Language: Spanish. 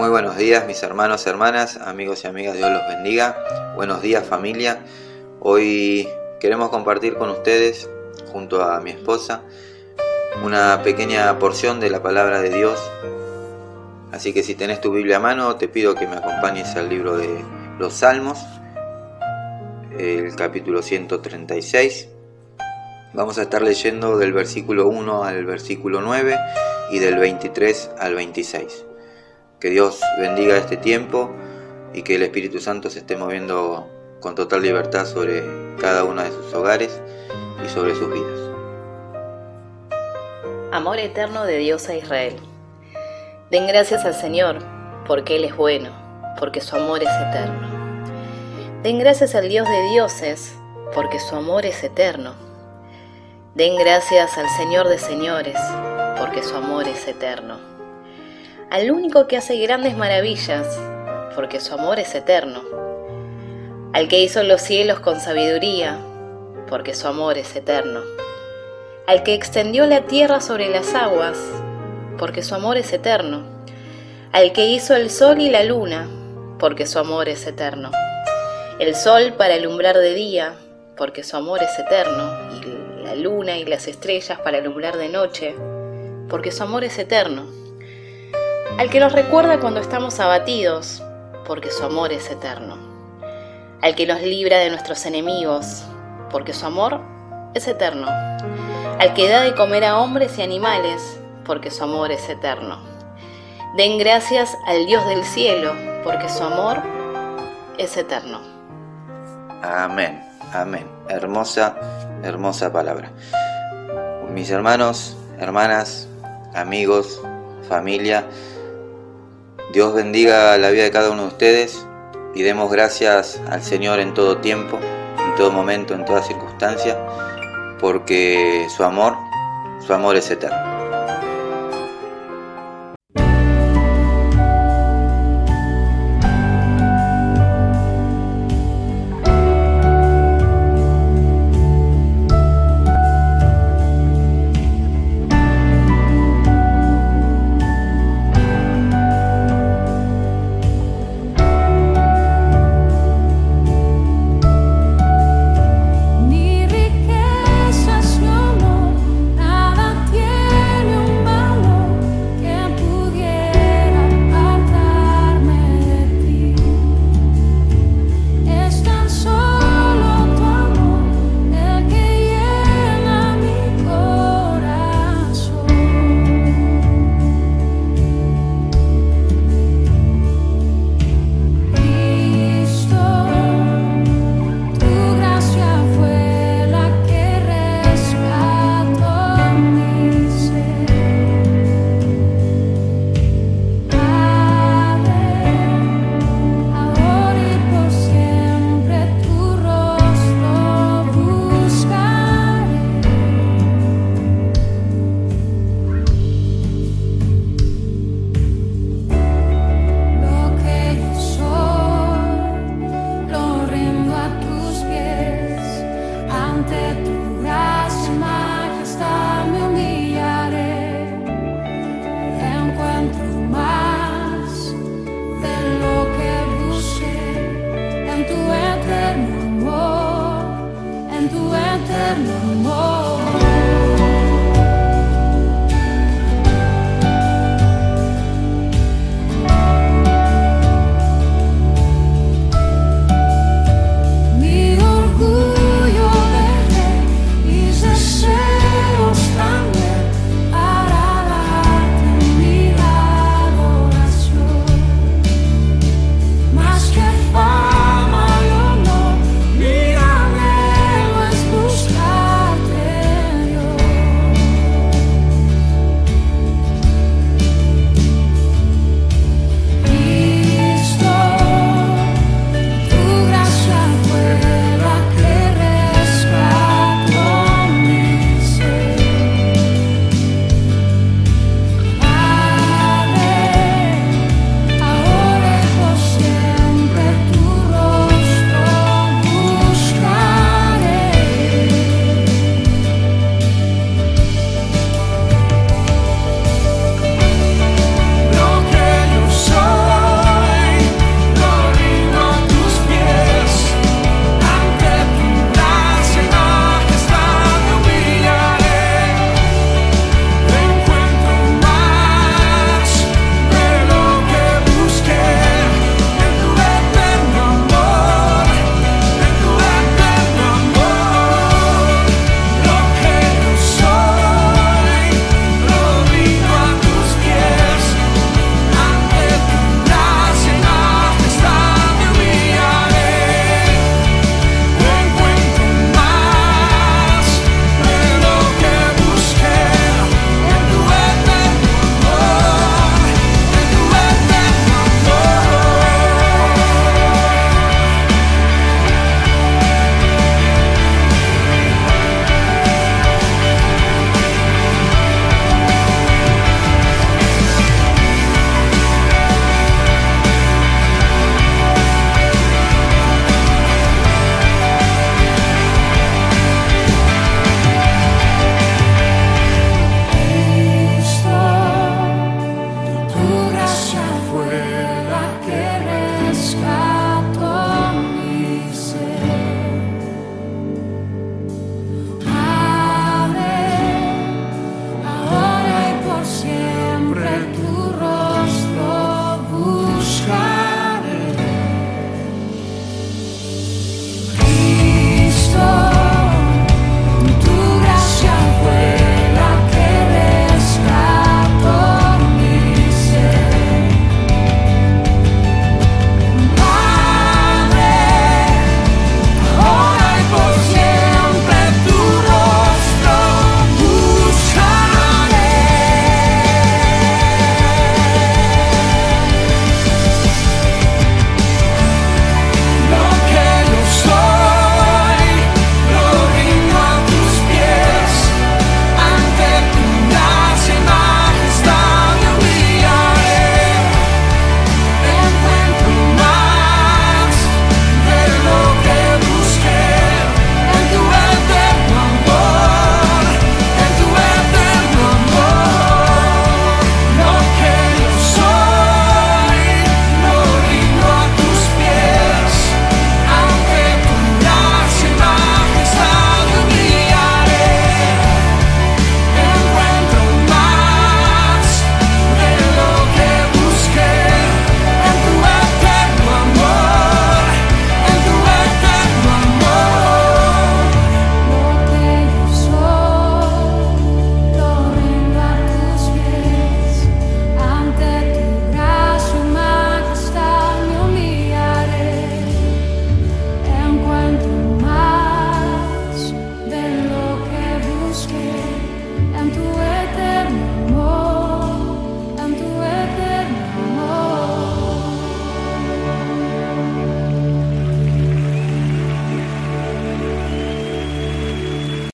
Muy buenos días mis hermanos, hermanas, amigos y amigas, Dios los bendiga. Buenos días familia. Hoy queremos compartir con ustedes, junto a mi esposa, una pequeña porción de la palabra de Dios. Así que si tenés tu Biblia a mano, te pido que me acompañes al libro de los Salmos, el capítulo 136. Vamos a estar leyendo del versículo 1 al versículo 9 y del 23 al 26. Que Dios bendiga este tiempo y que el Espíritu Santo se esté moviendo con total libertad sobre cada uno de sus hogares y sobre sus vidas. Amor eterno de Dios a Israel. Den gracias al Señor, porque Él es bueno, porque su amor es eterno. Den gracias al Dios de dioses, porque su amor es eterno. Den gracias al Señor de señores, porque su amor es eterno. Al único que hace grandes maravillas, porque su amor es eterno. Al que hizo los cielos con sabiduría, porque su amor es eterno. Al que extendió la tierra sobre las aguas, porque su amor es eterno. Al que hizo el sol y la luna, porque su amor es eterno. El sol para alumbrar de día, porque su amor es eterno. Y la luna y las estrellas para alumbrar de noche, porque su amor es eterno. Al que nos recuerda cuando estamos abatidos, porque su amor es eterno. Al que nos libra de nuestros enemigos, porque su amor es eterno. Al que da de comer a hombres y animales, porque su amor es eterno. Den gracias al Dios del cielo, porque su amor es eterno. Amén, amén. Hermosa, hermosa palabra. Mis hermanos, hermanas, amigos, familia. Dios bendiga la vida de cada uno de ustedes y demos gracias al Señor en todo tiempo, en todo momento, en toda circunstancia, porque su amor, su amor es eterno. eterno.